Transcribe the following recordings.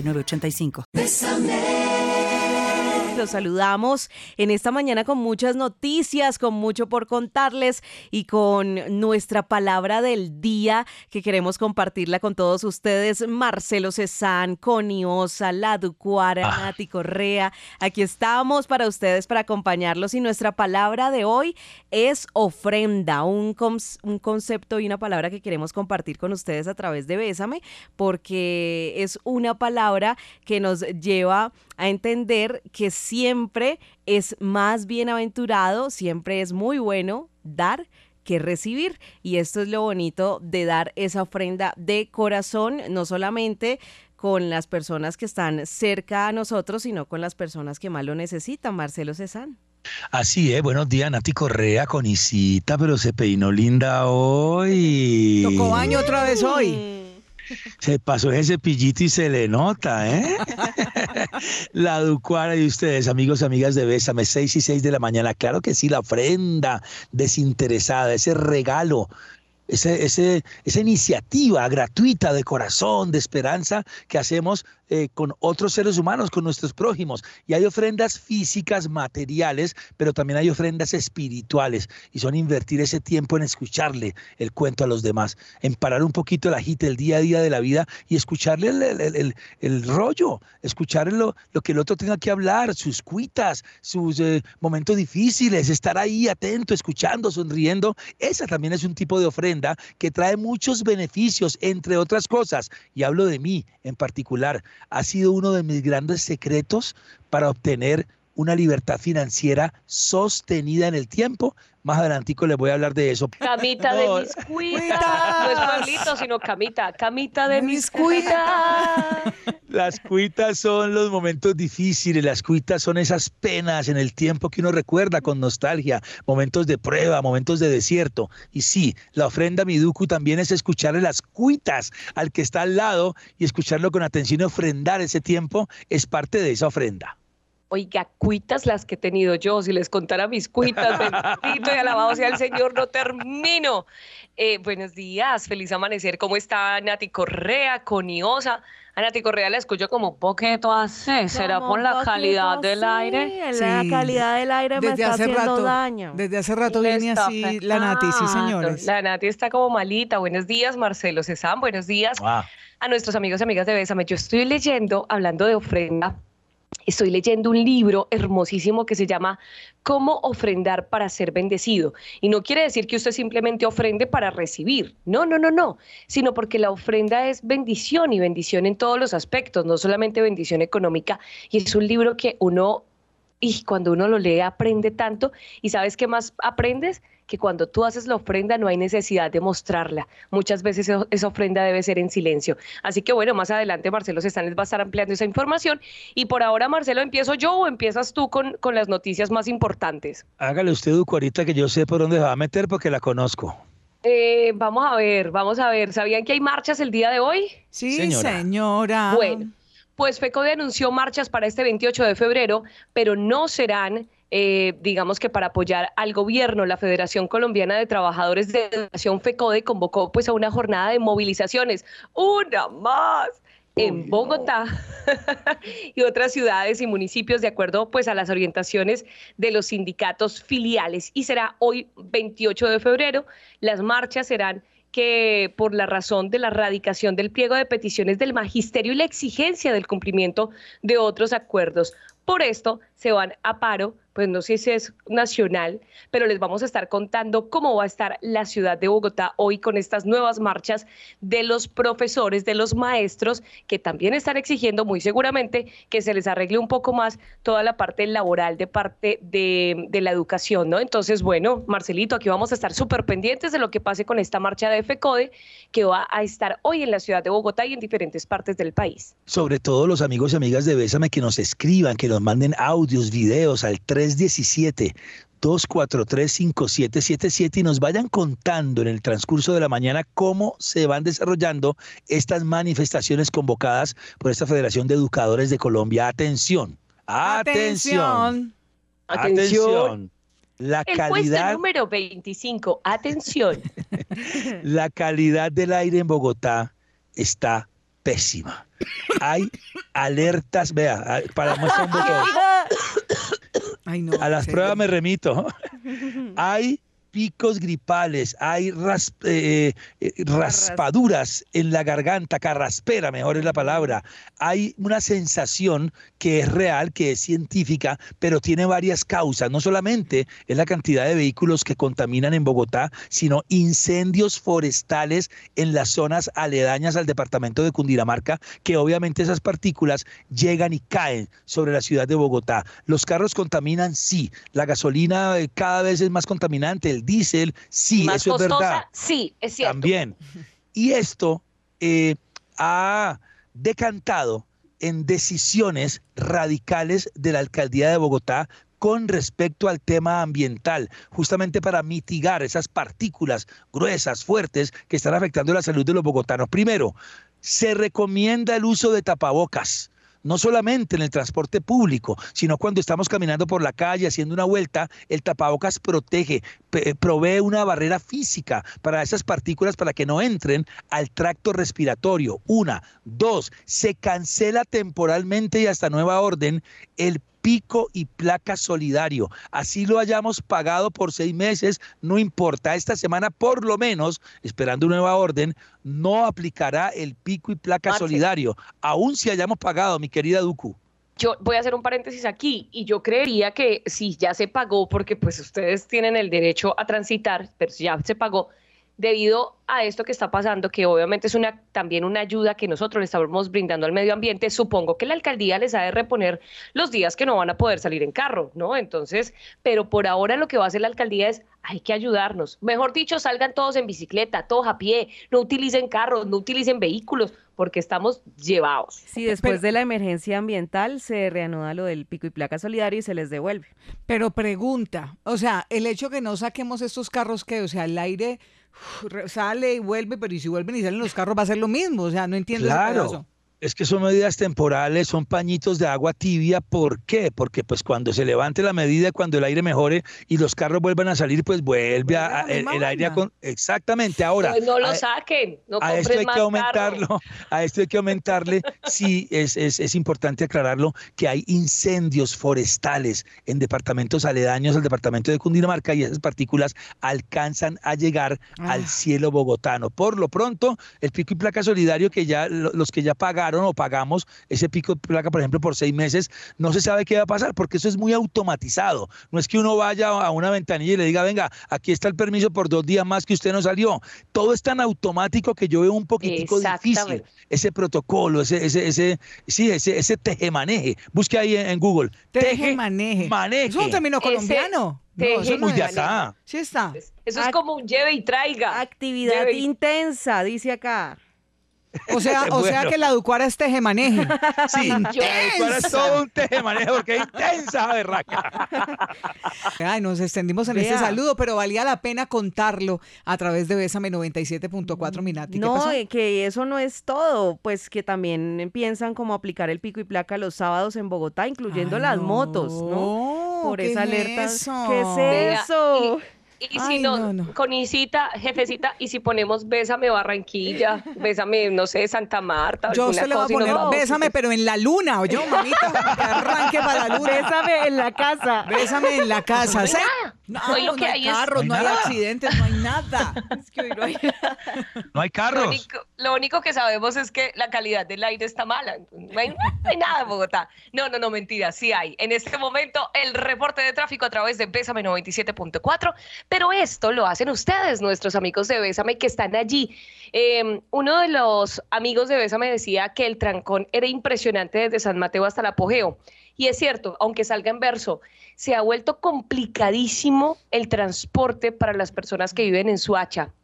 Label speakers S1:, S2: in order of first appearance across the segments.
S1: 85
S2: Los saludamos en esta mañana con muchas noticias, con mucho por contarles y con nuestra palabra del día que queremos compartirla con todos ustedes. Marcelo Cezán, Coniosa, Laducuara, ah. Nati Correa. Aquí estamos para ustedes, para acompañarlos. Y nuestra palabra de hoy es ofrenda, un, un concepto y una palabra que queremos compartir con ustedes a través de Bésame, porque es una palabra que nos lleva a entender que siempre es más bienaventurado, siempre es muy bueno dar que recibir. Y esto es lo bonito de dar esa ofrenda de corazón, no solamente con las personas que están cerca a nosotros, sino con las personas que más lo necesitan. Marcelo Cezán.
S3: Así es, buenos días, Nati Correa con Isita, pero se peinó linda hoy.
S4: Tocó baño otra vez hoy.
S3: Se pasó ese cepillito y se le nota, ¿eh? la Ducuara y ustedes, amigos, amigas de Bésame, 6 y 6 de la mañana. Claro que sí, la ofrenda desinteresada, ese regalo ese, ese, esa iniciativa gratuita de corazón, de esperanza que hacemos eh, con otros seres humanos, con nuestros prójimos. Y hay ofrendas físicas, materiales, pero también hay ofrendas espirituales. Y son invertir ese tiempo en escucharle el cuento a los demás, en parar un poquito el agite el día a día de la vida y escucharle el, el, rollo, escuchar lo, lo, que el otro tenga que hablar, sus cuitas, sus eh, momentos difíciles, estar ahí atento, escuchando, sonriendo. Esa también es un tipo de ofrenda que trae muchos beneficios, entre otras cosas. Y hablo de mí en particular ha sido uno de mis grandes secretos para obtener una libertad financiera sostenida en el tiempo. Más adelantico les voy a hablar de eso.
S5: Camita de mis cuitas. No es pueblito, sino camita. Camita de mis cuitas.
S3: Las cuitas son los momentos difíciles, las cuitas son esas penas en el tiempo que uno recuerda con nostalgia, momentos de prueba, momentos de desierto. Y sí, la ofrenda Miduku también es escucharle las cuitas al que está al lado y escucharlo con atención y ofrendar ese tiempo es parte de esa ofrenda.
S5: Oiga, cuitas las que he tenido yo, si les contara mis cuitas, bendito y alabado sea el Señor, no termino. Eh, buenos días, feliz amanecer. ¿Cómo está Nati Correa, coniosa? A Nati Correa la escucho como un poquito así. ¿Será por la calidad del aire?
S2: La calidad del aire me está haciendo daño.
S4: Desde hace rato viene así la Nati, sí, señores.
S5: La Nati está como malita. Buenos días, Marcelo Cezán. Buenos días a nuestros amigos y amigas de Bésame. Yo estoy leyendo, hablando de ofrenda, Estoy leyendo un libro hermosísimo que se llama Cómo ofrendar para ser bendecido. Y no quiere decir que usted simplemente ofrende para recibir. No, no, no, no. Sino porque la ofrenda es bendición y bendición en todos los aspectos, no solamente bendición económica. Y es un libro que uno, y cuando uno lo lee, aprende tanto. ¿Y sabes qué más aprendes? Que cuando tú haces la ofrenda no hay necesidad de mostrarla. Muchas veces esa ofrenda debe ser en silencio. Así que bueno, más adelante Marcelo Sestanes va a estar ampliando esa información. Y por ahora, Marcelo, ¿empiezo yo o empiezas tú con, con las noticias más importantes?
S3: Hágale usted, Duco, ahorita que yo sé por dónde va a meter porque la conozco.
S5: Eh, vamos a ver, vamos a ver. ¿Sabían que hay marchas el día de hoy?
S4: Sí, señora. señora.
S5: Bueno, pues FECODE anunció marchas para este 28 de febrero, pero no serán eh, digamos que para apoyar al gobierno, la Federación Colombiana de Trabajadores de Educación FECODE convocó pues a una jornada de movilizaciones, una más en Bogotá y otras ciudades y municipios de acuerdo pues a las orientaciones de los sindicatos filiales y será hoy 28 de febrero las marchas serán que por la razón de la radicación del pliego de peticiones del magisterio y la exigencia del cumplimiento de otros acuerdos. Por esto se van a paro pues no sé si es nacional, pero les vamos a estar contando cómo va a estar la ciudad de Bogotá hoy con estas nuevas marchas de los profesores, de los maestros, que también están exigiendo muy seguramente que se les arregle un poco más toda la parte laboral de parte de, de la educación, ¿no? Entonces, bueno, Marcelito, aquí vamos a estar súper pendientes de lo que pase con esta marcha de FECODE que va a estar hoy en la ciudad de Bogotá y en diferentes partes del país.
S3: Sobre todo los amigos y amigas de Bésame que nos escriban, que nos manden audios, videos al 317 243-5777 y nos vayan contando en el transcurso de la mañana cómo se van desarrollando estas manifestaciones convocadas por esta Federación de Educadores de Colombia. Atención, atención, atención.
S5: La el calidad número 25, atención.
S3: la calidad del aire en Bogotá está pésima. Hay alertas, vea, para muestra un botón. A las pruebas me remito. Hay picos gripales, hay eh, eh, raspaduras en la garganta, carraspera, mejor es la palabra. Hay una sensación que es real, que es científica, pero tiene varias causas. No solamente es la cantidad de vehículos que contaminan en Bogotá, sino incendios forestales en las zonas aledañas al departamento de Cundinamarca, que obviamente esas partículas llegan y caen sobre la ciudad de Bogotá. Los carros contaminan, sí. La gasolina eh, cada vez es más contaminante diésel, sí, eso es verdad.
S5: Sí, es cierto.
S3: También. Y esto eh, ha decantado en decisiones radicales de la alcaldía de Bogotá con respecto al tema ambiental, justamente para mitigar esas partículas gruesas, fuertes, que están afectando la salud de los bogotanos. Primero, se recomienda el uso de tapabocas no solamente en el transporte público, sino cuando estamos caminando por la calle haciendo una vuelta, el tapabocas protege, provee una barrera física para esas partículas para que no entren al tracto respiratorio. Una, dos, se cancela temporalmente y hasta nueva orden el pico y placa solidario. Así lo hayamos pagado por seis meses, no importa. Esta semana, por lo menos, esperando nueva orden, no aplicará el pico y placa solidario, aun si hayamos pagado, mi querida Duku
S5: yo voy a hacer un paréntesis aquí y yo creería que si ya se pagó, porque pues ustedes tienen el derecho a transitar, pero si ya se pagó, debido a esto que está pasando, que obviamente es una, también una ayuda que nosotros le estamos brindando al medio ambiente, supongo que la alcaldía les ha de reponer los días que no van a poder salir en carro, ¿no? Entonces, pero por ahora lo que va a hacer la alcaldía es, hay que ayudarnos. Mejor dicho, salgan todos en bicicleta, todos a pie, no utilicen carros, no utilicen vehículos, porque estamos llevados.
S2: Sí, después de la emergencia ambiental se reanuda lo del pico y placa solidario y se les devuelve.
S4: Pero pregunta, o sea, el hecho que no saquemos estos carros que, o sea, el aire sale y vuelve, pero y si vuelven y salen los carros va a ser lo mismo, o sea, no entiendo
S3: claro. Es que son medidas temporales, son pañitos de agua tibia. ¿Por qué? Porque pues cuando se levante la medida, cuando el aire mejore y los carros vuelvan a salir, pues vuelve a, el, aire con... Exactamente, ahora...
S5: no lo saquen, no
S3: a esto hay que aumentarlo, a esto hay que aumentarle, sí, es, es, es, importante aclararlo, que hay incendios forestales en departamentos aledaños al departamento de Cundinamarca y esas partículas alcanzan a llegar al ah. cielo bogotano. Por lo pronto, el pico y placa solidario que ya los que ya pagaron o pagamos ese pico de placa, por ejemplo, por seis meses, no se sabe qué va a pasar porque eso es muy automatizado. No es que uno vaya a una ventanilla y le diga, venga, aquí está el permiso por dos días más que usted no salió. Todo es tan automático que yo veo un poquitico difícil ese protocolo, ese, ese, ese, sí, ese, ese tejemaneje. Busque ahí en, Google.
S4: Tejemaneje. Maneje. Es un término colombiano.
S3: No, eso es muy acá.
S4: Sí está.
S5: Eso es como un lleve y traiga.
S2: Actividad intensa, dice acá.
S4: O sea, o sea que la Ducuara es tejemaneje.
S3: Sí, la Ducuara es todo un tejemaneje porque es intensa, berraca.
S4: Ay, nos extendimos en este saludo, pero valía la pena contarlo a través de Bésame 97.4 Minati.
S2: No, eh, que eso no es todo, pues que también piensan como aplicar el pico y placa los sábados en Bogotá, incluyendo las motos, ¿no? Por esa alerta. ¿Qué es eso?
S5: Y si no, con Isita, jefecita, y si ponemos Bésame Barranquilla, Bésame, no sé, Santa Marta.
S4: Yo se le voy a poner Bésame, pero en la luna, oye, mamita, que arranque para la luna.
S2: Bésame en la casa.
S4: Bésame en la casa. No, hoy lo que hay, carros, no hay, accidentes, no hay nada.
S3: Es que hoy no hay No hay carros.
S5: Lo único, que sabemos es que la calidad del aire está mala. No hay, nada en Bogotá. No, no, no, mentira, sí hay. En este momento, el reporte de tráfico a través de Bésame 97.4. Pero esto lo hacen ustedes, nuestros amigos de Bésame, que están allí. Em, uno de los amigos de Bésame decía que el trancón era impresionante desde San Mateo hasta el apogeo. Y es cierto, aunque salga en verso, se ha vuelto complicadísimo el transporte para las personas que viven en Suacha.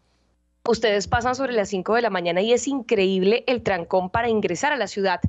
S5: Ustedes pasan sobre las 5 de la mañana y es increíble el trancón para ingresar a la ciudad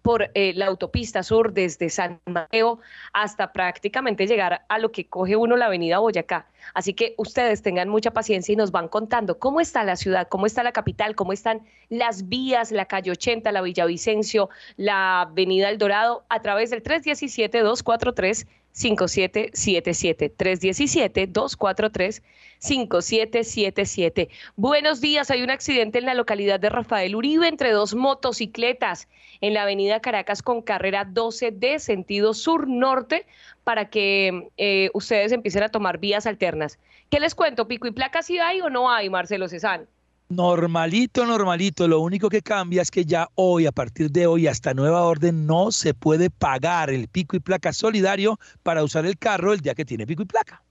S5: por eh, la autopista sur desde San Mateo hasta prácticamente llegar a lo que coge uno la avenida Boyacá. Así que ustedes tengan mucha paciencia y nos van contando cómo está la ciudad, cómo está la capital, cómo están las vías, la calle 80, la Villavicencio, la avenida El Dorado a través del 317 243 5777 317 243 5777. Buenos días, hay un accidente en la localidad de Rafael Uribe entre dos motocicletas en la avenida Caracas con carrera 12 de sentido sur-norte para que eh, ustedes empiecen a tomar vías alternas. ¿Qué les cuento? ¿Pico y placa si hay o no hay, Marcelo Cezán?
S3: Normalito, normalito. Lo único que cambia es que ya hoy, a partir de hoy, hasta nueva orden, no se puede pagar el pico y placa solidario para usar el carro el día que tiene pico y placa.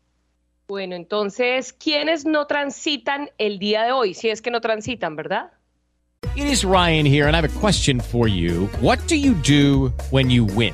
S5: Bueno, entonces, ¿quiénes no transitan el día de hoy? Si es que no transitan, ¿verdad?
S6: It is Ryan here, and I have a question for you. What do you do when you win?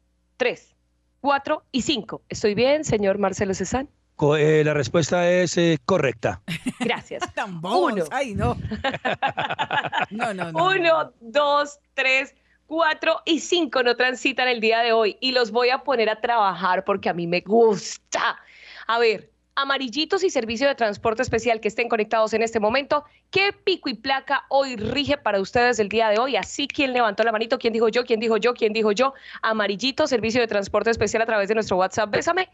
S5: 3, 4 y 5. ¿Estoy bien, señor Marcelo Cezán?
S3: Eh, la respuesta es eh, correcta.
S5: Gracias.
S4: Uno. Ay, no.
S5: no, no, no. Uno, dos, tres, cuatro y cinco no transitan el día de hoy y los voy a poner a trabajar porque a mí me gusta. A ver, amarillitos y servicio de transporte especial que estén conectados en este momento. ¿Qué pico y placa hoy rige para ustedes el día de hoy? Así, ¿quién levantó la manito? ¿Quién dijo yo? ¿Quién dijo yo? ¿Quién dijo yo? Amarillito, servicio de transporte especial a través de nuestro WhatsApp. Bésame.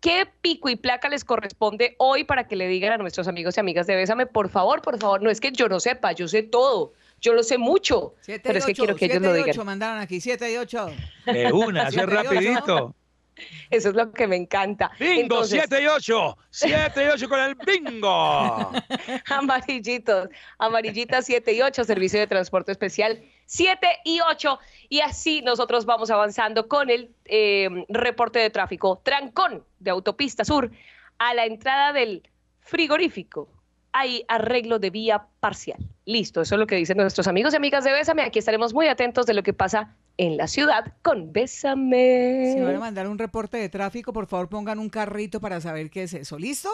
S5: ¿Qué pico y placa les corresponde hoy para que le digan a nuestros amigos y amigas de Bésame? Por favor, por favor. No es que yo no sepa, yo sé todo. Yo lo sé mucho. pero es que quiero que ellos lo digan. 8
S4: mandaron aquí, 7 y 8.
S3: De una, así rapidito.
S5: Eso es lo que me encanta.
S3: Bingo, 7 y 8. 7 y 8 con el bingo.
S5: Amarillitos. Amarillitas 7 y 8, servicio de transporte especial 7 y 8. Y así nosotros vamos avanzando con el eh, reporte de tráfico. Trancón de Autopista Sur a la entrada del frigorífico hay arreglo de vía parcial. Listo, eso es lo que dicen nuestros amigos y amigas de Bésame. Aquí estaremos muy atentos de lo que pasa en la ciudad con Bésame.
S4: Si van a mandar un reporte de tráfico, por favor pongan un carrito para saber qué es eso. ¿Listo?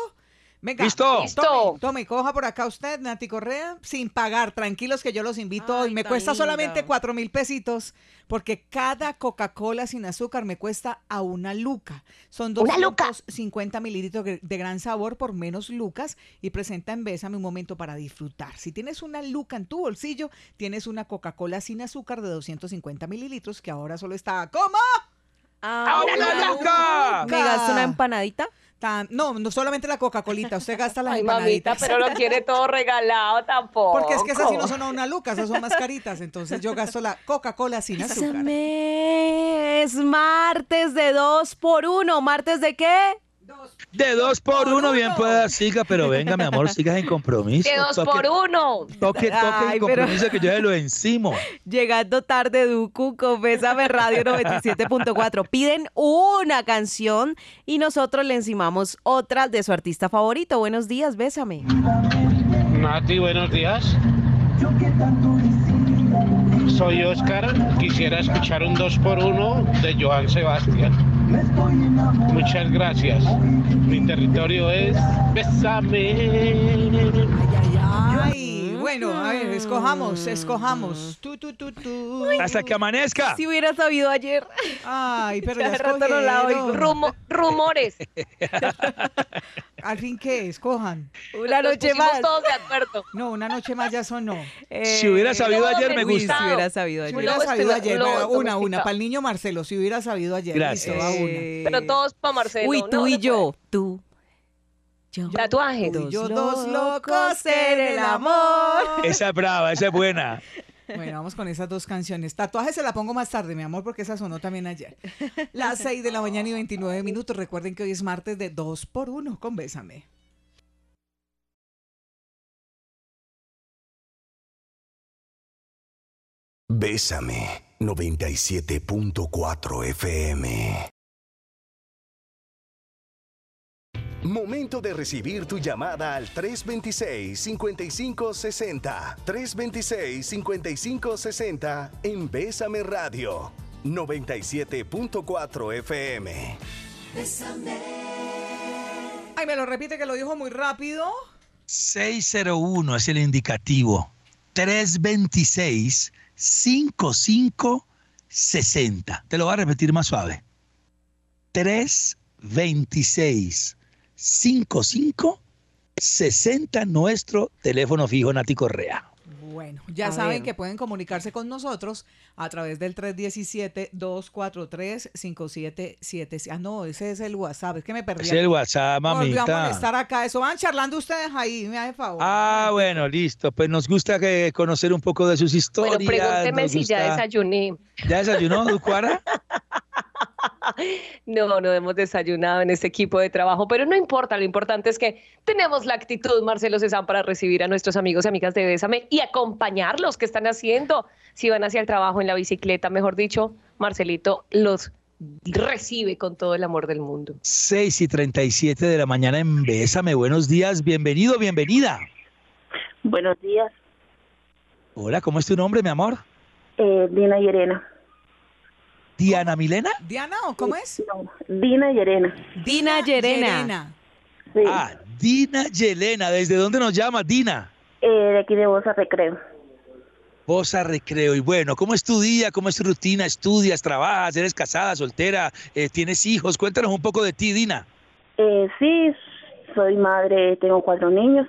S3: Venga, listo.
S4: Tome, tome, coja por acá usted, Nati Correa, sin pagar. Tranquilos que yo los invito hoy. Me cuesta solamente cuatro mil pesitos porque cada Coca-Cola sin azúcar me cuesta a una luca. Son 250 mililitros de gran sabor por menos lucas y presenta en Bésame un momento para disfrutar. Si tienes una luca en tu bolsillo, tienes una Coca-Cola sin azúcar de 250 mililitros que ahora solo está ¿cómo?
S2: ¡A una luca! ¿Me gasto una empanadita?
S4: No, no solamente la Coca-Colita, usted gasta la
S5: Ay, mamita, pero lo quiere todo regalado tampoco.
S4: Porque es que esas sí no son una luca, esas son más caritas, entonces yo gasto la Coca-Cola sin azúcar.
S2: Es martes de dos por uno, ¿martes de qué?
S3: De dos por, uno, bien pueda, siga, pero venga, mi amor, sigas en compromiso.
S5: De dos por uno.
S3: Toque, toque en compromiso que yo ya lo encimo.
S2: Llegando tarde, Duku, con Bésame Radio 97.4. Piden una canción y nosotros le encimamos otra de su artista favorito. Buenos días, Bésame.
S7: Nati, buenos días. Soy Oscar, quisiera escuchar un 2 por 1 de Joan Sebastián. Muchas gracias. Mi territorio es Bésame.
S4: Ay, ay, ay. Bueno, a ver, escojamos, escojamos. Tú, tú, tú, tú.
S3: Hasta que amanezca.
S2: Si hubiera sabido ayer.
S4: Ay, pero ya, ya rato no la
S5: rumores.
S4: al fin qué, escojan.
S2: Una noche más.
S5: todos de acuerdo.
S4: No, una noche más ya sonó.
S3: si hubiera sabido ayer, me gusta.
S2: Si hubiera sabido ayer.
S4: Si hubiera sabido ayer, una, una, para el niño Marcelo, si hubiera sabido ayer.
S3: Gracias.
S4: Listo,
S5: una. Pero todos para Marcelo.
S2: Uy, tú y yo, tú.
S5: Yo. Tatuajes.
S4: Yo dos locos en el amor.
S3: Esa es brava, esa es buena.
S4: Bueno, vamos con esas dos canciones. Tatuaje se la pongo más tarde, mi amor, porque esa sonó también ayer. Las 6 de la mañana y 29 minutos. Recuerden que hoy es martes de 2 por 1 con Bésame.
S8: Bésame 97.4 FM. Momento de recibir tu llamada al 326-5560. 326-5560 en Bésame Radio 97.4 FM.
S4: Bésame. Ay, me lo repite que lo dijo muy rápido.
S3: 601 es el indicativo. 326 5560. Te lo voy a repetir más suave. 326 5560 nuestro teléfono fijo Nati Correa.
S4: Bueno, ya saben que pueden comunicarse con nosotros a través del 317-243-5777. Ah, no, ese es el WhatsApp, es que me perdí.
S3: Ese es el WhatsApp, mamita.
S4: Volví a estar acá, eso van charlando ustedes ahí, me hace favor.
S3: Ah, bueno, listo, pues nos gusta que conocer un poco de sus historias.
S5: Bueno, pregúnteme si ya desayuné.
S3: ¿Ya desayunó, Ducuara?
S5: No, no hemos desayunado en este equipo de trabajo, pero no importa, lo importante es que tenemos la actitud, Marcelo Cezán, para recibir a nuestros amigos y amigas de Bésame y acompañarlos, que están haciendo? Si van hacia el trabajo en la bicicleta, mejor dicho, Marcelito los recibe con todo el amor del mundo.
S3: 6 y 37 de la mañana en Bésame, buenos días, bienvenido, bienvenida.
S9: Buenos días.
S3: Hola, ¿cómo es tu nombre, mi amor?
S9: Eh, Dina Yerena.
S3: ¿Diana Milena?
S4: ¿Diana o cómo es?
S9: Dina Yerena.
S2: Dina Yerena.
S3: Ah, Dina Yelena. ¿Desde dónde nos llama, Dina?
S9: Eh, de aquí de Bosa Recreo.
S3: Bosa Recreo. Y bueno, ¿cómo es tu día? ¿Cómo es tu rutina? ¿Estudias? ¿Trabajas? ¿Eres casada, soltera? Eh, ¿Tienes hijos? Cuéntanos un poco de ti, Dina.
S9: Eh, sí, soy madre, tengo cuatro niños.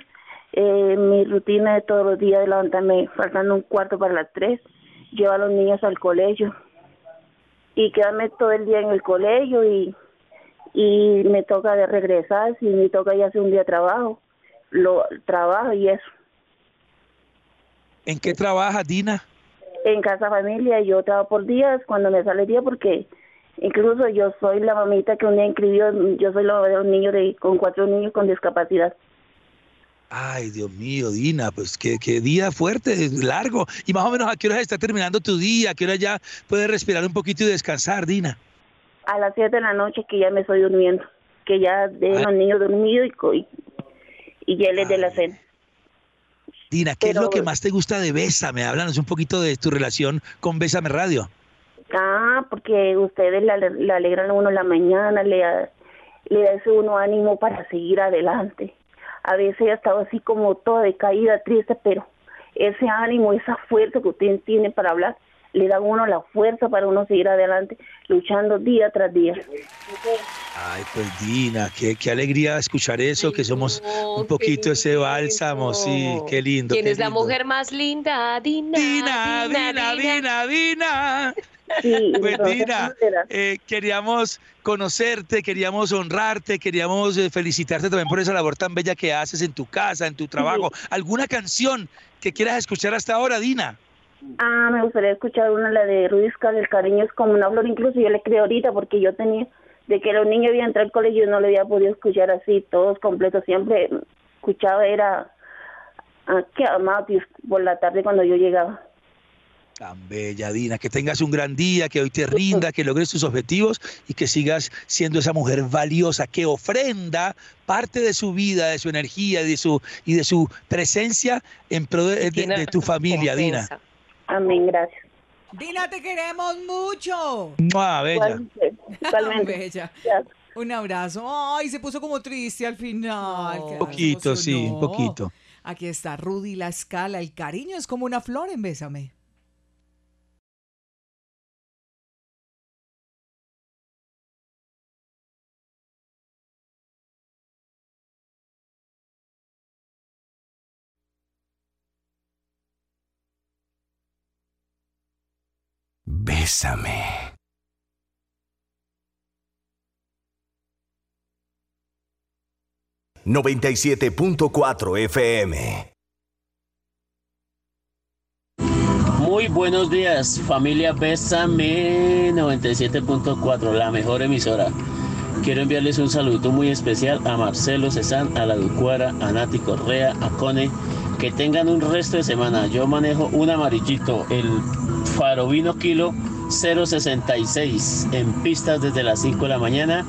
S9: Eh, mi rutina de todos los días es levantarme faltando un cuarto para las tres, llevar a los niños al colegio, y quedarme todo el día en el colegio y, y me toca de regresar, si me toca ya hacer un día de trabajo, lo trabajo y eso.
S3: ¿En qué trabajas, Dina?
S9: En casa familia, yo trabajo por días cuando me sale el día porque incluso yo soy la mamita que un día inscribió, yo soy la mamá de un niño de, con cuatro niños con discapacidad.
S3: Ay, Dios mío, Dina, pues qué, qué, día fuerte, largo. Y más o menos, ¿a qué hora está terminando tu día? ¿A qué hora ya puedes respirar un poquito y descansar, Dina?
S9: A las 7 de la noche que ya me estoy durmiendo, que ya de los niños dormidos y, y, ya les de la cena.
S3: Dina, ¿qué es lo que más te gusta de Bésame? Háblanos un poquito de tu relación con Bésame Radio.
S9: Ah, porque ustedes le, alegran a uno la mañana, le, le da ese uno ánimo para seguir adelante a veces he estado así como toda decaída, triste, pero ese ánimo, esa fuerza que usted tiene para hablar, le da a uno la fuerza para uno seguir adelante, luchando día tras día.
S3: Ay, pues Dina, qué, qué alegría escuchar eso, que somos un poquito ese bálsamo, sí, qué lindo.
S5: ¿Quién
S3: es
S5: la mujer más linda? Dina,
S3: Dina, Dina, Dina, Dina.
S9: Sí,
S3: pues Dina, eh, queríamos conocerte, queríamos honrarte, queríamos eh, felicitarte también por esa labor tan bella que haces en tu casa, en tu trabajo. ¿Alguna canción que quieras escuchar hasta ahora, Dina?
S9: Ah, me gustaría escuchar una, la de Ruiz El cariño es como una flor, incluso yo le creo ahorita porque yo tenía, de que los niños habían entrado al colegio yo no le había podido escuchar así, todos completos, siempre escuchaba, era, ah, que amaba por la tarde cuando yo llegaba.
S3: Tan bella, Dina. Que tengas un gran día, que hoy te rinda, que logres tus objetivos y que sigas siendo esa mujer valiosa que ofrenda parte de su vida, de su energía y de su, y de su presencia en pro de, tu familia, Dina.
S9: Amén, gracias.
S4: Dina, te queremos mucho.
S3: ¡Mua, bella!
S4: bella. Un abrazo. Ay, se puso como triste al final.
S3: Un poquito, sí, un poquito.
S4: Aquí está Rudy La Escala. El cariño es como una flor en Bésame.
S8: Bésame. ...97.4 FM.
S10: Muy buenos días, familia Bésame 97.4, la mejor emisora. Quiero enviarles un saludo muy especial a Marcelo Cezán, a la Ducuara, a Nati Correa, a Cone. Que tengan un resto de semana. Yo manejo un amarillito, el Farovino Kilo 066 en pistas desde las 5 de la mañana.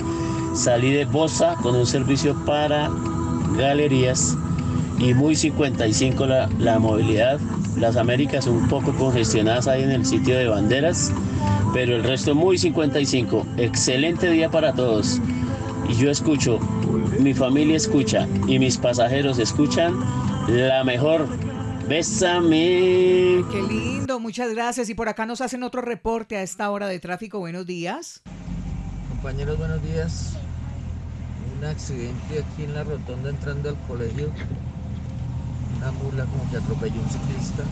S10: Salí de Bosa con un servicio para galerías y muy 55 la, la movilidad. Las Américas un poco congestionadas ahí en el sitio de banderas pero el resto muy 55. Excelente día para todos. Y yo escucho, mi familia escucha y mis pasajeros escuchan la mejor. Bésame.
S4: Qué lindo, muchas gracias. Y por acá nos hacen otro reporte a esta hora de tráfico. Buenos días.
S11: Compañeros, buenos días. Un accidente aquí en la rotonda entrando al colegio. Una mula como que atropelló un ciclista.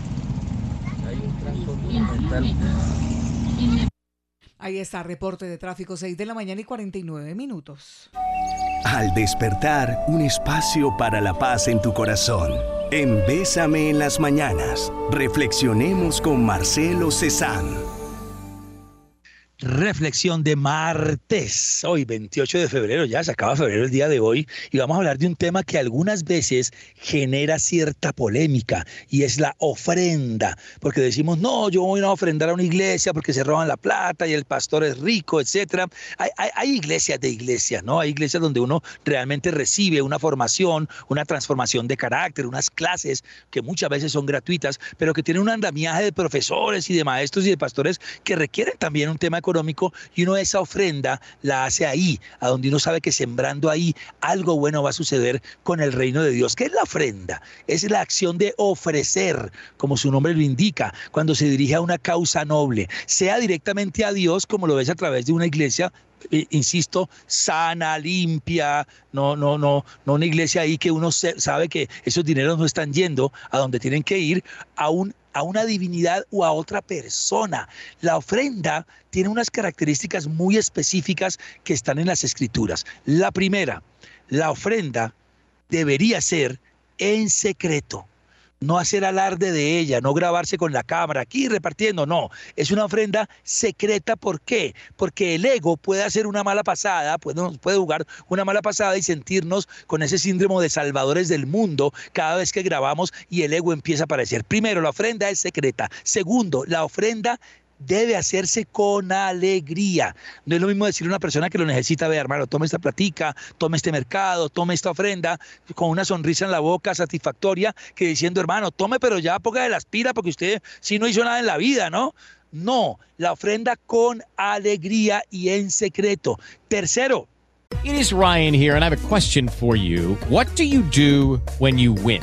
S11: Hay un tranco monumental.
S4: Ahí está, reporte de tráfico, 6 de la mañana y 49 minutos.
S8: Al despertar, un espacio para la paz en tu corazón. En Bésame en las mañanas, reflexionemos con Marcelo Cezán.
S3: Reflexión de martes, hoy 28 de febrero, ya se acaba febrero el día de hoy, y vamos a hablar de un tema que algunas veces genera cierta polémica, y es la ofrenda, porque decimos, no, yo voy a ofrendar a una iglesia porque se roban la plata y el pastor es rico, etc. Hay, iglesias de iglesias, ¿no? Hay iglesias donde uno realmente recibe una formación, una transformación de carácter, unas clases que muchas veces son gratuitas, pero que tienen un andamiaje de profesores y de maestros y de pastores que requieren también un tema económico y uno esa ofrenda la hace ahí, a donde uno sabe que sembrando ahí algo bueno va a suceder con el reino de Dios. ¿Qué es la ofrenda? Es la acción de ofrecer, como su nombre lo indica, cuando se dirige a una causa noble, sea directamente a Dios, como lo ves a través de una iglesia, eh, insisto, sana, limpia, no, no, no, no una iglesia ahí que uno sabe que esos dineros no están yendo a donde tienen que ir, a un a una divinidad o a otra persona. La ofrenda tiene unas características muy específicas que están en las escrituras. La primera, la ofrenda debería ser en secreto no hacer alarde de ella, no grabarse con la cámara aquí repartiendo, no, es una ofrenda secreta, ¿por qué? Porque el ego puede hacer una mala pasada, puede, jugar una mala pasada y sentirnos con ese síndrome de salvadores del mundo cada vez que grabamos y el ego empieza a aparecer. Primero, la ofrenda es secreta. Segundo, la ofrenda debe hacerse con alegría. No es lo mismo decirle a una persona que lo necesita, ver, hermano, tome esta platica, tome este mercado, tome esta ofrenda, con una sonrisa en la boca satisfactoria, que diciendo, hermano, tome, pero ya ponga de las pilas porque usted sí no hizo nada en la vida, ¿no? No, la ofrenda con alegría y en secreto. Tercero.
S6: It is Ryan here, and I have a question for you. What do you do when you win?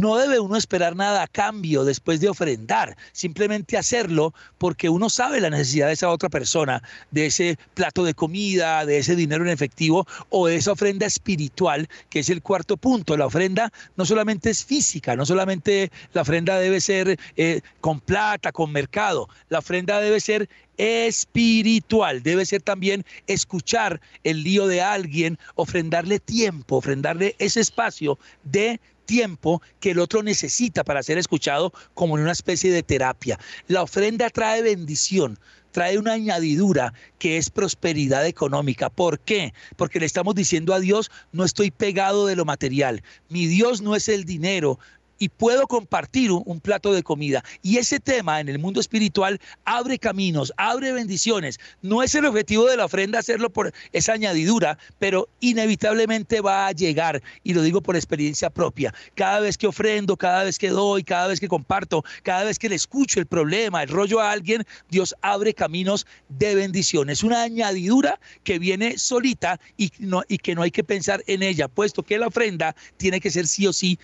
S3: No debe uno esperar nada a cambio después de ofrendar, simplemente hacerlo porque uno sabe la necesidad de esa otra persona, de ese plato de comida, de ese dinero en efectivo o de esa ofrenda espiritual, que es el cuarto punto. La ofrenda no solamente es física, no solamente la ofrenda debe ser eh, con plata, con mercado, la ofrenda debe ser espiritual. Debe ser también escuchar el lío de alguien, ofrendarle tiempo, ofrendarle ese espacio de tiempo que el otro necesita para ser escuchado como en una especie de terapia. La ofrenda trae bendición. trae una añadidura que es prosperidad económica. ¿Por qué? Porque le estamos diciendo a Dios, no estoy pegado de lo material. Mi Dios no es el dinero, y puedo compartir un, plato de comida. Y ese tema en el mundo espiritual abre caminos, abre bendiciones. No es el objetivo de la ofrenda hacerlo por esa añadidura, pero inevitablemente va a llegar. Y lo digo por experiencia propia. Cada vez que ofrendo, cada vez que doy, cada vez que comparto, cada vez que le escucho el problema, el rollo a alguien, Dios abre caminos de bendiciones. Una añadidura que viene solita y, no, y que no hay que pensar en ella, puesto que la ofrenda tiene que ser sí o sí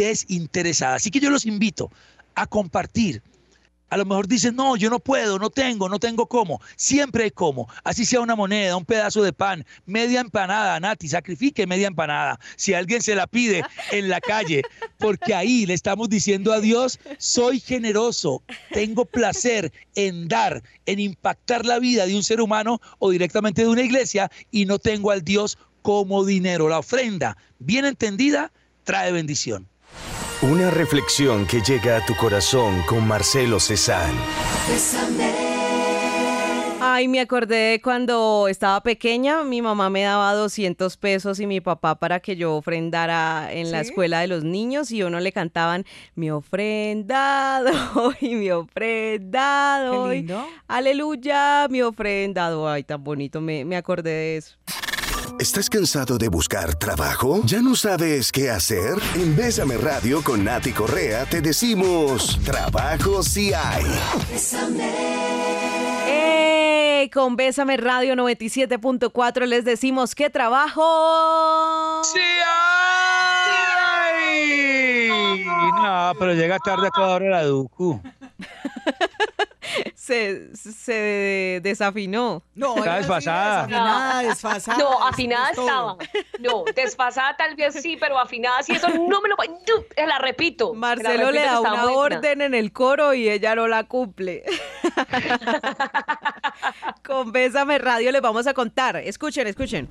S3: desinteresada. Así que yo los invito a compartir. A lo mejor dicen, no, yo no puedo, no tengo, no tengo cómo. Siempre hay cómo. Así sea una moneda, un pedazo de pan, media empanada, Nati, sacrifique media empanada. Si alguien se la pide en la calle, porque ahí le estamos diciendo a Dios, soy generoso, tengo placer en dar, en impactar la vida de un ser humano o directamente de una iglesia y no tengo al Dios como dinero. La ofrenda, bien entendida, trae bendición.
S8: Una reflexión que llega a tu corazón con Marcelo Cezanne.
S2: Ay, me acordé cuando estaba pequeña, mi mamá me daba 200 pesos y mi papá para que yo ofrendara en la escuela de los niños y uno le cantaban mi ofrendado y mi ofrendado.
S4: Qué lindo.
S2: Aleluya, mi ofrendado. Ay, tan bonito, me, me acordé de eso.
S8: ¿Estás cansado de buscar trabajo? ¿Ya no sabes qué hacer? En Bésame Radio con Nati Correa te decimos, trabajo sí hay.
S2: ¡Eh! Con Bésame Radio 97.4 les decimos qué trabajo.
S3: ¡Sí hay! No, pero llega tarde a toda hora la Ducu.
S2: se, se desafinó.
S4: No,
S3: Está desfasada.
S4: Desafinada, desfasada.
S5: No,
S4: eso
S5: afinada
S4: es todo.
S5: estaba. No, desfasada tal vez sí, pero afinada sí, eso no me lo... Te la repito. la
S2: Marcelo le da una orden en el coro y ella no la cumple. Con Bésame Radio les vamos a contar. Escuchen, escuchen.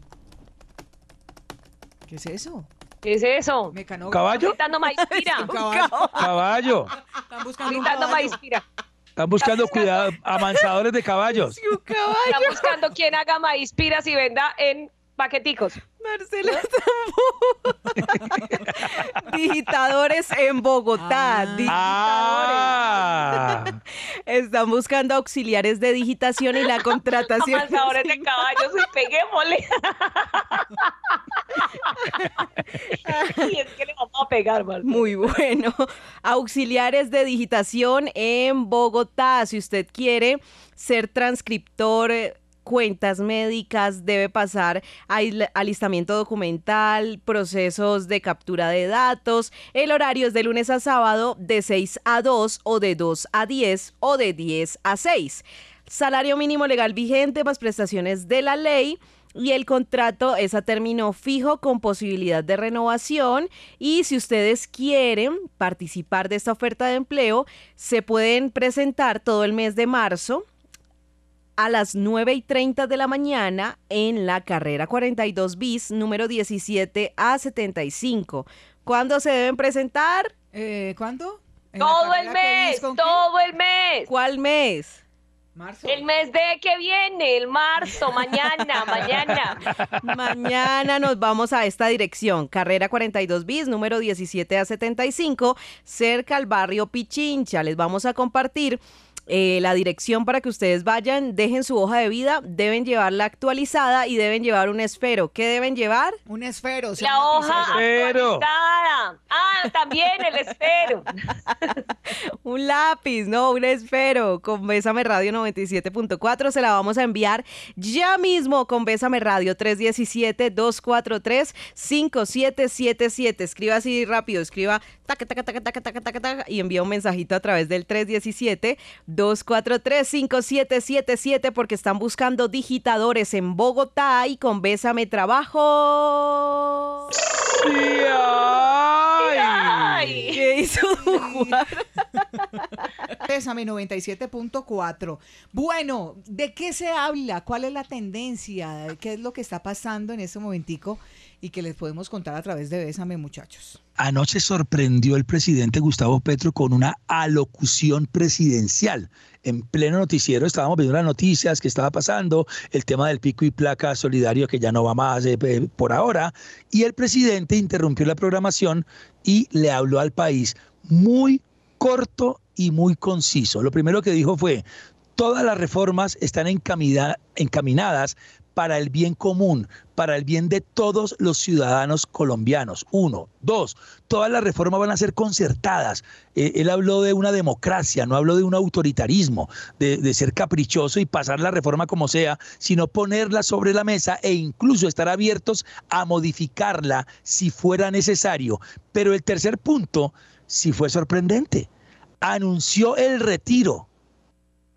S4: ¿Qué es eso?
S5: ¿Qué es eso?
S4: Mecano.
S3: ¿Caballo?
S5: Gritando Maispira.
S4: Caballo.
S3: Caballo.
S4: Están buscando un
S5: Gritando. Maispira.
S3: Están buscando cuidado, amansadores de caballos.
S2: Un caballo.
S5: Están buscando quien haga Maispiras y venda en paqueticos.
S2: Marcelo está- Digitadores en Bogotá.
S4: Ah.
S2: Digitadores.
S3: Ah,
S2: Están buscando auxiliares de digitación y la contratación.
S5: Amansadores de caballos y peguémosle. y es que le vamos a pegar, Marcelo.
S2: Muy bueno. Auxiliares de digitación en Bogotá. Si usted quiere ser transcriptor, eh, cuentas médicas, debe pasar alistamiento documental, procesos de captura de datos. El horario es de lunes a sábado de 6 a 2 o de 2 a 10 o de 10 a 6. Salario mínimo legal vigente más prestaciones de la ley. Y el contrato es a término fijo con posibilidad de renovación. Y si ustedes quieren participar de esta oferta de empleo, se pueden presentar todo el mes de marzo a las 9 y 30 de la mañana en la carrera 42 bis, número 17 a 75. ¿Cuándo se deben presentar?
S4: Eh, ¿Cuándo? ¿En la
S5: Todo el mes, todo el mes.
S2: ¿Cuál mes?
S4: Marzo.
S5: El mes de que viene, el marzo, mañana, mañana.
S2: Mañana nos vamos a esta dirección, carrera 42 bis, número 17 a 75, cerca al barrio Pichincha. Les vamos a compartir eh, la dirección para que ustedes vayan, dejen su hoja de vida, deben llevarla actualizada y deben llevar un esfero. ¿Qué deben llevar?
S4: Un esfero.
S5: La hoja actualizada. Ah, también el esfero.
S2: Un lápiz, no, un esfero con Bésame Radio 97.4. Se la vamos a enviar ya mismo con Bésame Radio 317-243-5777. Escriba así rápido, escriba taca, taca, taca, taca, taca, taca, taca, y envía un mensajito a través del 317-243-5777 porque están buscando digitadores en Bogotá y con Bésame Trabajo.
S3: sí hay.
S5: Ay.
S2: ¿Qué hizo Juan?
S4: Pésame 97.4. Bueno, ¿de qué se habla? ¿Cuál es la tendencia? ¿Qué es lo que está pasando en este momentico? Y que les podemos contar a través de Bésame, muchachos.
S3: Anoche sorprendió el presidente Gustavo Petro con una alocución presidencial. En pleno noticiero estábamos viendo las noticias que estaba pasando, el tema del pico y placa solidario que ya no va más eh, eh, por ahora, y el presidente interrumpió la programación y le habló al país muy corto y muy conciso. Lo primero que dijo fue, todas las reformas están encaminadas para el bien común, para el bien de todos los ciudadanos colombianos. Uno. Dos, todas las reformas van a ser concertadas. Eh, él habló de una democracia, no habló de un autoritarismo, de, de, ser caprichoso y pasar la reforma como sea, sino ponerla sobre la mesa e incluso estar abiertos a modificarla si fuera necesario. Pero el tercer punto sí fue sorprendente. Anunció el retiro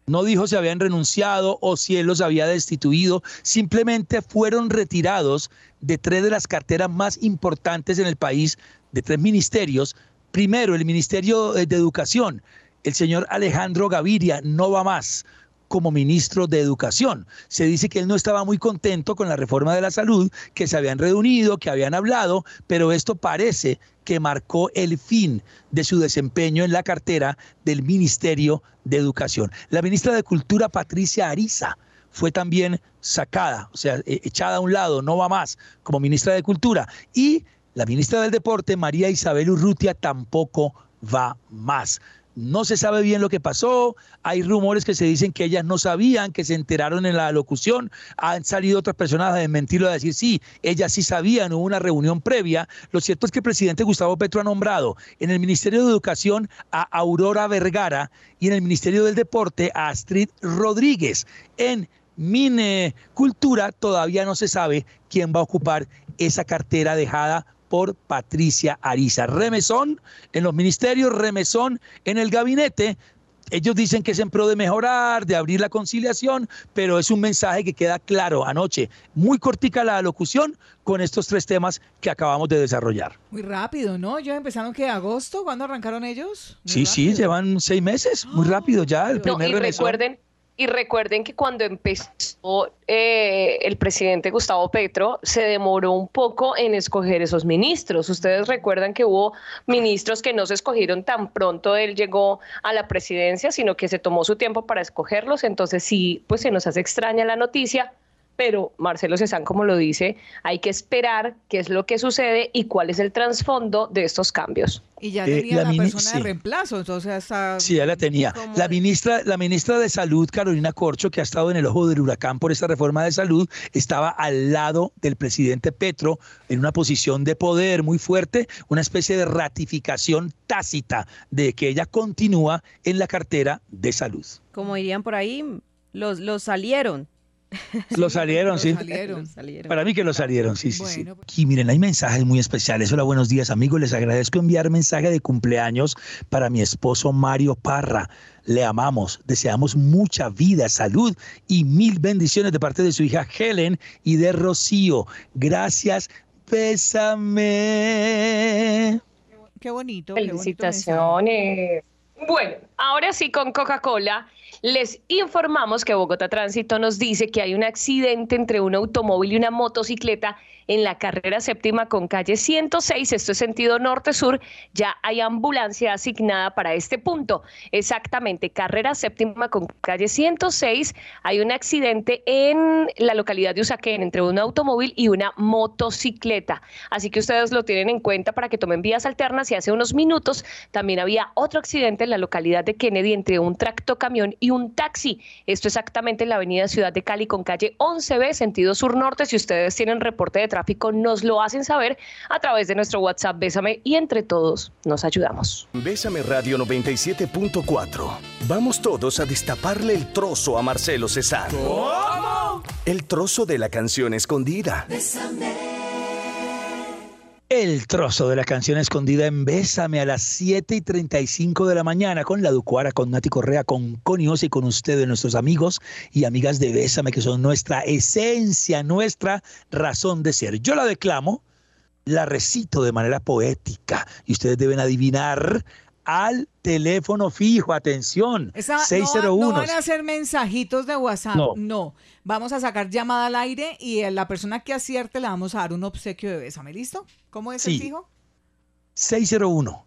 S3: no dijo si habían renunciado o si él los había destituido, simplemente fueron retirados de tres de las carteras más importantes en el país, de tres ministerios. Primero, el Ministerio de Educación. El señor Alejandro Gaviria no va más como ministro de Educación. Se dice que él no estaba muy contento con la reforma de la salud, que se habían reunido, que habían hablado, pero esto parece que marcó el fin de su desempeño en la cartera del Ministerio de Educación. La ministra de Cultura, Patricia Ariza, fue también sacada, o sea, e-, echada a un lado, no va más como ministra de Cultura. Y la ministra del Deporte, María Isabel Urrutia, tampoco va más. No se sabe bien lo que pasó, hay rumores que se dicen que ellas no sabían, que se enteraron en la locución, han salido otras personas a desmentirlo, a decir sí, ellas sí sabían, hubo una reunión previa. Lo cierto es que el presidente Gustavo Petro ha nombrado en el Ministerio de Educación a Aurora Vergara y en el Ministerio del Deporte a Astrid Rodríguez. En Mine Cultura todavía no se sabe quién va a ocupar esa cartera dejada por Patricia Ariza. Remesón en los ministerios, remesón en el gabinete. Ellos dicen que es en pro de mejorar, de abrir la conciliación, pero es un mensaje que queda claro anoche. Muy cortica la locución con estos tres temas que acabamos de desarrollar.
S4: Muy rápido, ¿no? ¿Ya empezaron que agosto? ¿Cuándo arrancaron ellos?
S3: sí, sí, llevan seis meses. Muy rápido ya el primer
S5: no, y recuerden y recuerden que cuando empezó eh, el presidente Gustavo Petro, se demoró un poco en escoger esos ministros. Ustedes recuerdan que hubo ministros que no se escogieron tan pronto él llegó a la presidencia, sino que se tomó su tiempo para escogerlos. Entonces sí, pues se nos hace extraña la noticia, pero Marcelo Cezán, como lo dice, hay que esperar qué es lo que sucede y cuál es el trasfondo de estos cambios.
S4: Y ya eh, tenía la, persona de reemplazo, entonces
S3: Sí, ya la tenía. La ministra, la ministra de Salud, Carolina Corcho, que ha estado en el ojo del huracán por esta reforma de salud, estaba al lado del presidente Petro en una posición de poder muy fuerte, una especie de ratificación tácita de que ella continúa en la cartera de salud.
S2: Como dirían por ahí, los, los salieron
S3: Lo salieron, sí. Para mí que lo salieron, sí, sí, sí. Aquí, miren, hay mensajes muy especiales. Hola, buenos días, amigos. Les agradezco enviar mensaje de cumpleaños para mi esposo Mario Parra. Le amamos, deseamos mucha vida, salud y mil bendiciones de parte de su hija Helen y de Rocío. Gracias, pésame.
S4: Qué bonito.
S5: Felicitaciones. bueno, ahora sí con Coca-Cola les informamos que Bogotá Tránsito nos dice que hay un accidente entre un automóvil y una motocicleta en la carrera séptima con calle 106, esto es sentido norte-sur, ya hay ambulancia asignada para este punto. Exactamente, carrera séptima con calle 106, hay un accidente en la localidad de Usaquén entre un automóvil y una motocicleta. Así que ustedes lo tienen en cuenta para que tomen vías alternas y hace unos minutos también había otro accidente en la localidad de Kennedy entre un tractocamión y un taxi. Esto exactamente en la avenida Ciudad de Cali con calle 11B, sentido sur-norte. Si ustedes tienen reporte de tráfico, nos lo hacen saber a través de nuestro WhatsApp Bésame y entre todos nos ayudamos.
S8: Bésame Radio 97.4. Vamos todos a destaparle el trozo a Marcelo César. ¿Cómo? El trozo de la canción escondida. Bésame.
S3: El trozo de la canción escondida en Bésame a las 7 y 35 de la mañana con la Ducuara, con Nati Correa, con Conios y con ustedes, nuestros amigos y amigas de Bésame, que son nuestra esencia, nuestra razón de ser. Yo la declamo, la recito de manera poética y ustedes deben adivinar al teléfono fijo. Atención,
S4: Esa- no,
S3: 601.
S4: No, van a hacer mensajitos de WhatsApp.
S3: No.
S4: No. Vamos a sacar llamada al aire y a la persona que acierte le vamos a dar un obsequio de Bésame. ¿Listo? ¿Cómo es el fijo?
S3: 601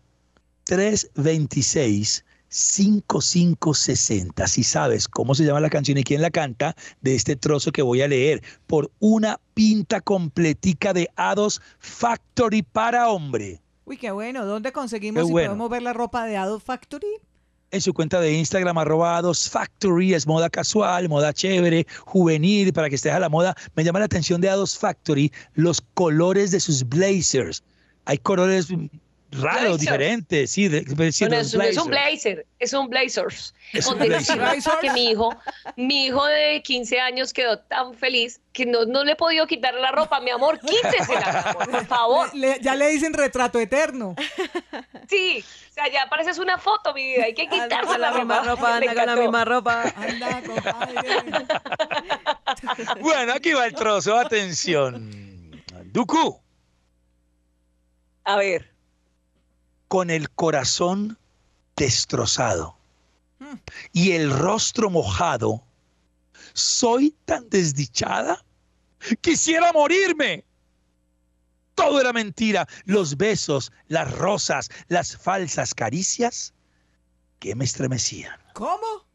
S3: 326 5560. Si sabes cómo se llama la canción y quién la canta de este trozo que voy a leer, por una pinta completica de Ados Factory para hombre.
S4: Uy, qué bueno. ¿Dónde conseguimos
S3: Qué bueno.
S4: podemos ver la ropa de Adult Factory?
S3: En su cuenta de Instagram, arroba Ados Factory, es moda casual, moda chévere, juvenil, para que estés a la moda. Me llama la atención de Ados Factory los colores de sus blazers. Hay colores raros,
S5: Blazers.
S3: diferentes, sí, de, sí,
S5: es, un- es un blazer, es un blazers.
S3: Es un blazer.
S5: que mi hijo, mi hijo de 15 años quedó tan feliz que no, no le he podido quitar la ropa, mi amor, quítesela, por favor.
S4: Le- ya le dicen retrato eterno.
S5: Sí, o sea, ya pareces una foto, mi vida, hay que
S2: Anda
S5: quitarse
S2: con
S5: la,
S2: la misma ropa, anda con la misma ropa.
S4: Anda, compadre.
S3: Bueno, aquí va el trozo, atención. Duku,
S5: A ver,
S3: con el corazón destrozado y el rostro mojado, soy tan desdichada, quisiera morirme. Todo era mentira, los besos, las rosas, las falsas caricias que me estremecían.
S4: ¿Cómo?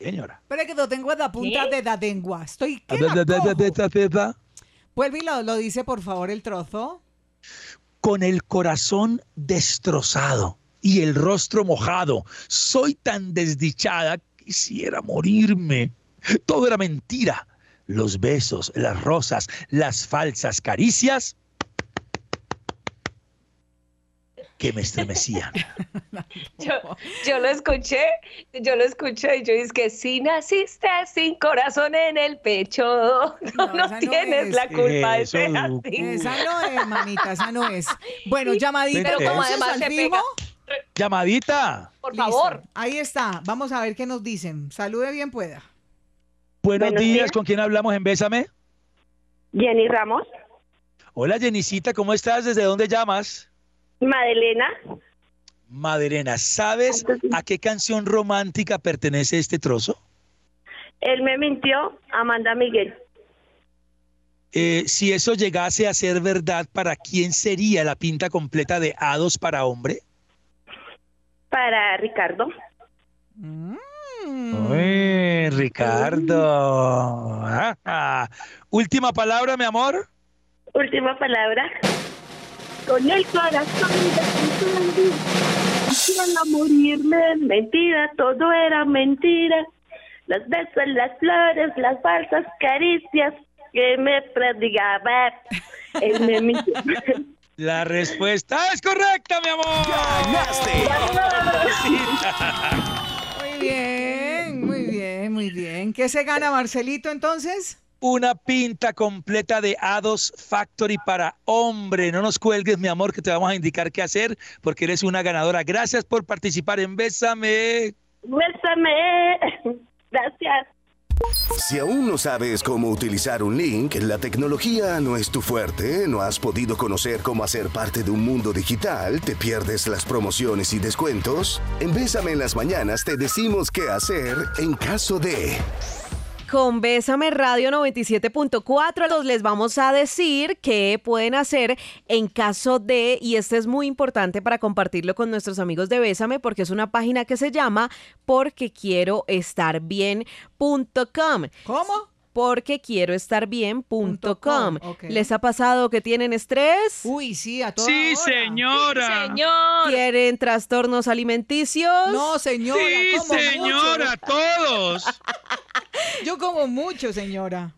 S3: Señora.
S4: Espera que lo tengo en la punta
S5: ¿Qué?
S4: de la lengua. Estoy que
S3: Da,
S4: la cojo. Vuelve y lo, lo dice, por favor, el trozo.
S3: Con el corazón destrozado y el rostro mojado. Soy tan desdichada, quisiera morirme. Todo era mentira. Los besos, las rosas, las falsas caricias que me estremecían.
S5: yo, yo lo escuché, yo lo escuché y yo dije que si naciste sin corazón en el pecho, no,
S4: No,
S5: tienes
S4: es.
S5: la culpa de ser así.
S4: Esa no es, mamita, esa no es. Bueno, llamadita
S3: Pero como
S5: además
S4: al
S5: pega.
S3: Llamadita.
S5: Por
S4: Listo.
S5: favor.
S4: Ahí está. Vamos a ver qué nos dicen. Salude bien pueda.
S3: Buenos,
S9: Buenos
S3: días.
S9: días.
S3: ¿con quién hablamos en Bésame?
S9: Jenny Ramos,
S3: Hola, Jenicita, ¿cómo estás? ¿Desde dónde llamas?
S9: Madelena,
S3: Maderena, ¿sabes a qué canción romántica pertenece este trozo?
S9: él me mintió, Amanda Miguel.
S3: Eh, si eso llegase a ser verdad, ¿para quién sería la pinta completa de hados para hombre?
S9: Para Ricardo,
S4: Mm.
S3: Uy, Ricardo. Ajá. Última palabra, mi amor.
S9: última palabra. Con el corazón quisiera morirme, mentira, todo era mentira. Los besos, las flores, las falsas caricias que me me mintió.
S3: La respuesta es correcta, mi amor.
S4: Muy bien, muy bien, muy bien. ¿Qué se gana Marcelito entonces?
S3: Una pinta completa de Ados Factory para hombre. No nos cuelgues, mi amor, que te vamos a indicar qué hacer porque eres una ganadora. Gracias por participar en Bésame.
S9: Bésame. Gracias.
S8: Si aún no sabes cómo utilizar un link, la tecnología no es tu fuerte, no has podido conocer cómo hacer parte de un mundo digital, te pierdes las promociones y descuentos, en Bésame en las mañanas te decimos qué hacer en caso de...
S2: Con Bésame Radio 97.4 los les vamos a decir qué pueden hacer en caso de, y este es muy importante para compartirlo con nuestros amigos de Bésame porque es una página que se llama porque quiero estar bien.com.
S4: ¿Cómo?
S2: Porque quiero estar bien.com. ¿Les ha pasado que tienen estrés?
S4: Uy, sí, a toda
S3: Sí,
S4: hora.
S3: señora.
S5: Señor.
S2: ¿Tienen trastornos alimenticios?
S4: No, señora,
S3: Sí,
S4: como
S3: señora, todos.
S4: mucho. Yo como mucho, señora.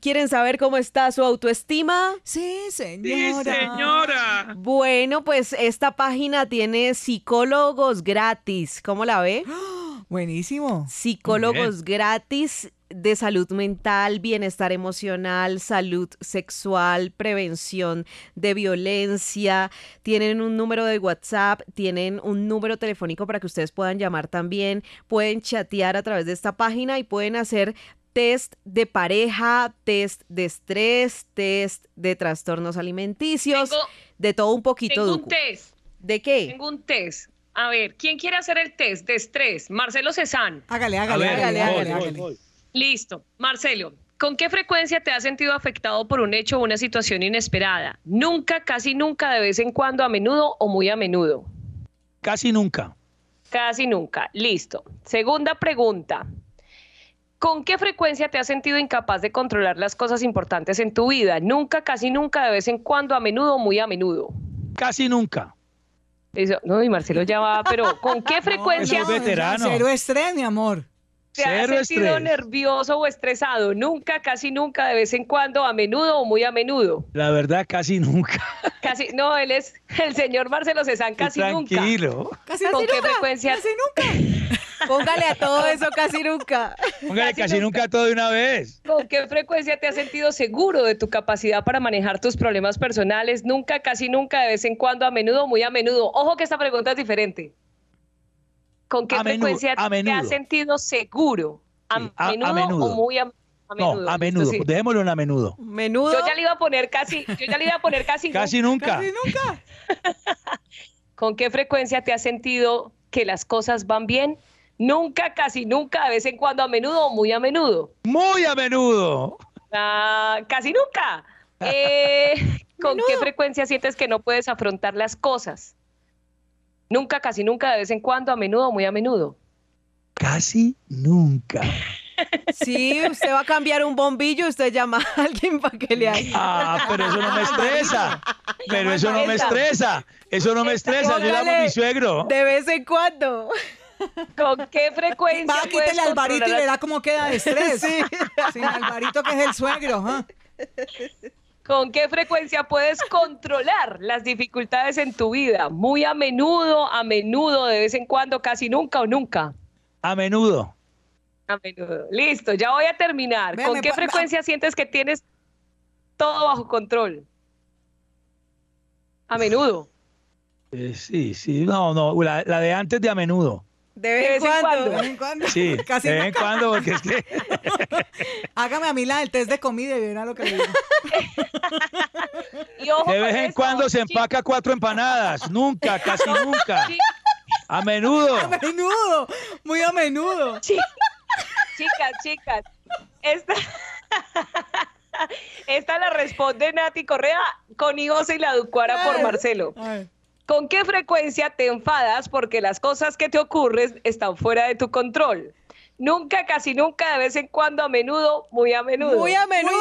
S2: ¿Quieren saber cómo está su autoestima?
S4: Sí,
S3: Sí,
S4: señora.
S3: señora.
S2: Bueno, pues esta página tiene psicólogos gratis. ¿Cómo la ve?
S4: Buenísimo.
S2: Psicólogos gratis de salud mental, bienestar emocional, salud sexual, prevención de violencia. Tienen un número de WhatsApp, tienen un número telefónico para que ustedes puedan llamar también. Pueden chatear a través de esta página y pueden hacer test de pareja, test de estrés, test de trastornos alimenticios,
S5: Tengo-
S2: de todo un poquito.
S5: Tengo un test.
S2: ¿De qué?
S5: Tengo un test. A ver, ¿quién quiere hacer el test de estrés? Marcelo Cezán.
S4: Hágale, hágale,
S3: ver,
S4: hágale,
S3: voy,
S4: hágale,
S3: voy,
S4: hágale.
S3: voy.
S5: Listo. Marcelo, ¿con qué frecuencia te has sentido afectado por un hecho o una situación inesperada? Nunca, casi nunca, de vez en cuando, a menudo o muy a menudo.
S3: Casi nunca.
S5: Casi nunca. Listo. Segunda pregunta. ¿Con qué frecuencia te has sentido incapaz de controlar las cosas importantes en tu vida? Nunca, casi nunca, de vez en cuando, a menudo o muy a menudo.
S3: Casi nunca.
S5: Eso, no, y Marcelo ya va, pero ¿con qué frecuencia
S3: Yo soy veterano.
S4: Cero estrés, mi amor.
S5: Te has
S3: Cero
S5: sentido
S3: estrés.
S5: nervioso o estresado? Nunca, casi nunca, de vez en cuando, a menudo o muy a menudo.
S3: La verdad, casi nunca.
S5: Casi, no, él es el señor Marcelo Cezán, casi nunca.
S3: Tranquilo.
S4: Casi
S5: ¿Con
S4: nunca.
S5: qué frecuencia?
S4: Casi nunca.
S2: Póngale a todo eso casi nunca.
S3: Póngale casi nunca todo de una vez.
S5: ¿Con qué frecuencia te has sentido seguro de tu capacidad para manejar tus problemas personales? Nunca, casi nunca, de vez en cuando, a menudo, muy a menudo. Ojo que esta pregunta es diferente. ¿Con qué
S3: A menudo,
S5: frecuencia te has sentido seguro? ¿A,
S3: Sí, a- a
S5: menudo, o muy a, a menudo?
S3: No, a menudo.
S5: sí.
S3: Dejémoslo en a menudo.
S2: Menudo.
S5: Yo ya le iba a poner casi, yo ya le iba a poner casi.
S3: Casi nunca.
S4: Casi nunca.
S5: ¿Con qué frecuencia te has sentido que las cosas van bien? Nunca, casi nunca, de vez en cuando, a menudo o muy a menudo.
S3: Muy a menudo.
S5: Ah, casi nunca. Eh, ¿Con qué frecuencia sientes que no puedes afrontar las cosas? Nunca, casi nunca, de vez en cuando, a menudo, muy a menudo.
S3: Casi nunca.
S2: Sí, usted va a cambiar un bombillo, usted llama a alguien para que le haga.
S3: Ah, pero eso no me estresa. Pero eso no me estresa. Eso no me estresa. Yo llamo a mi suegro.
S2: De vez en cuando.
S5: ¿Con qué frecuencia
S4: Va,
S5: puedes
S4: quítele a Alvarito y verá cómo queda de estrés. Sin Alvarito, que es el suegro. ¿ah?
S5: ¿Con qué frecuencia puedes controlar las dificultades en tu vida? Muy a menudo, a menudo, de vez en cuando, casi nunca o nunca.
S3: A menudo.
S5: A menudo. Listo, ya voy a terminar. ¿Con qué frecuencia sientes que tienes todo bajo control? A menudo.
S3: Eh, sí, sí. No, no. La, la de antes de a menudo.
S2: De
S5: De
S2: vez en
S5: vez en
S2: cuando.
S5: cuando.
S4: De vez en cuando.
S3: Sí.
S4: Casi
S3: de vez en
S4: nunca.
S3: cuando, porque es que.
S4: Hágame a mí la del test de comida y verá lo que le digo.
S5: Y ojo
S3: De vez en cuando se empaca cuatro empanadas. Nunca, casi nunca. A menudo.
S4: A menudo. Muy a menudo.
S5: chi- Chicas, chicas, esta, esta la responde Nati Correa con Igosa y la Ducuara por Marcelo.
S4: A ver.
S5: ¿Con qué frecuencia te enfadas porque las cosas que te ocurren están fuera de tu control? Nunca, casi nunca, de vez en cuando, a menudo, muy a menudo.
S2: Muy a menudo.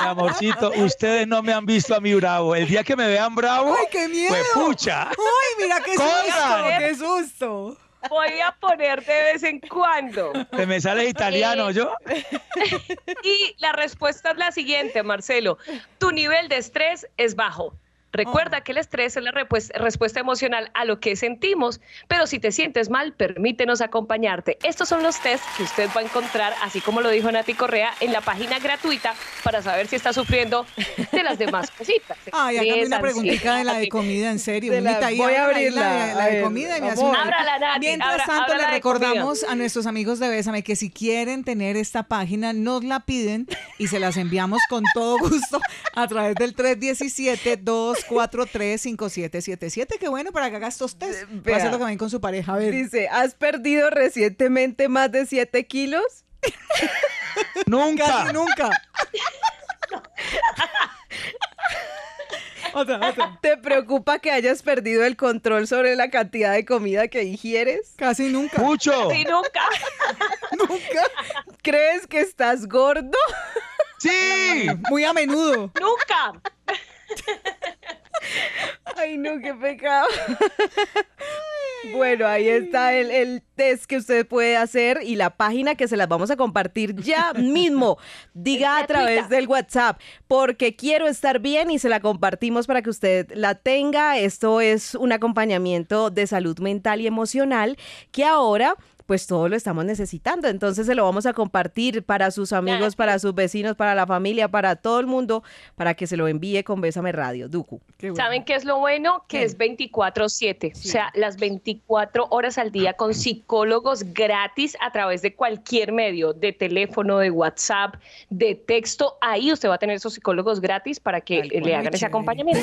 S3: Mi amorcito, ustedes no me han visto a mí bravo. El día que me vean bravo,
S4: ¡Ay, qué miedo!
S3: pues pucha.
S4: ¡Ay, mira qué susto! ¡Qué susto!
S5: Voy a poner de vez en cuando.
S3: Se me sale italiano,
S5: Eh,
S3: yo.
S5: Y la respuesta es la siguiente, Marcelo. Tu nivel de estrés es bajo. Recuerda que el estrés es la respuesta emocional a lo que sentimos, pero si te sientes mal, permítenos acompañarte. Estos son los tests que usted va a encontrar, así como lo dijo Nati Correa, en la página gratuita para saber si está sufriendo de las demás cositas.
S4: Ay,
S5: Estrés,
S4: una preguntita de la de comida, en serio.
S2: De la- voy a abrirla.
S4: La, la de comida y me
S5: Ábrala, Nati,
S4: Mientras
S5: abra-
S4: tanto, le recordamos a nuestros amigos de Bésame que si quieren tener esta página, nos la piden y se las enviamos con todo gusto a través del 317-243-5777. Qué bueno para que haga estos test. Puede
S2: Vea.
S4: hacer lo que ven con su pareja. A ver.
S2: Dice, ¿has perdido recientemente más de 7 kilos?
S3: Nunca.
S4: Casi nunca. otra, otra.
S2: ¿Te preocupa que hayas perdido el control sobre la cantidad de comida que ingieres?
S4: Casi nunca.
S3: Mucho.
S5: Sí, nunca.
S4: Nunca.
S2: ¿Crees que estás gordo?
S3: Sí.
S4: Muy a menudo.
S5: Nunca.
S2: Ay, no, qué pecado. Bueno, ahí está el, el test que usted puede hacer y la página que se las vamos a compartir ya mismo. Diga a través del WhatsApp, porque quiero estar bien y se la compartimos para que usted la tenga. Esto es un acompañamiento de salud mental y emocional que ahora pues todo lo estamos necesitando. Entonces se lo vamos a compartir para sus amigos, para sus vecinos, para la familia, para todo el mundo, para que se lo envíe con Bésame Radio. Duku.
S4: Qué bueno.
S5: ¿Saben qué es lo bueno? Que
S4: ¿Qué?
S5: es 24/7, o sea, las 24 horas al día con psicólogos gratis a través de cualquier medio, de teléfono, de WhatsApp, de texto. Ahí usted va a tener esos psicólogos gratis para que le hagan ese
S4: chévere.
S5: acompañamiento.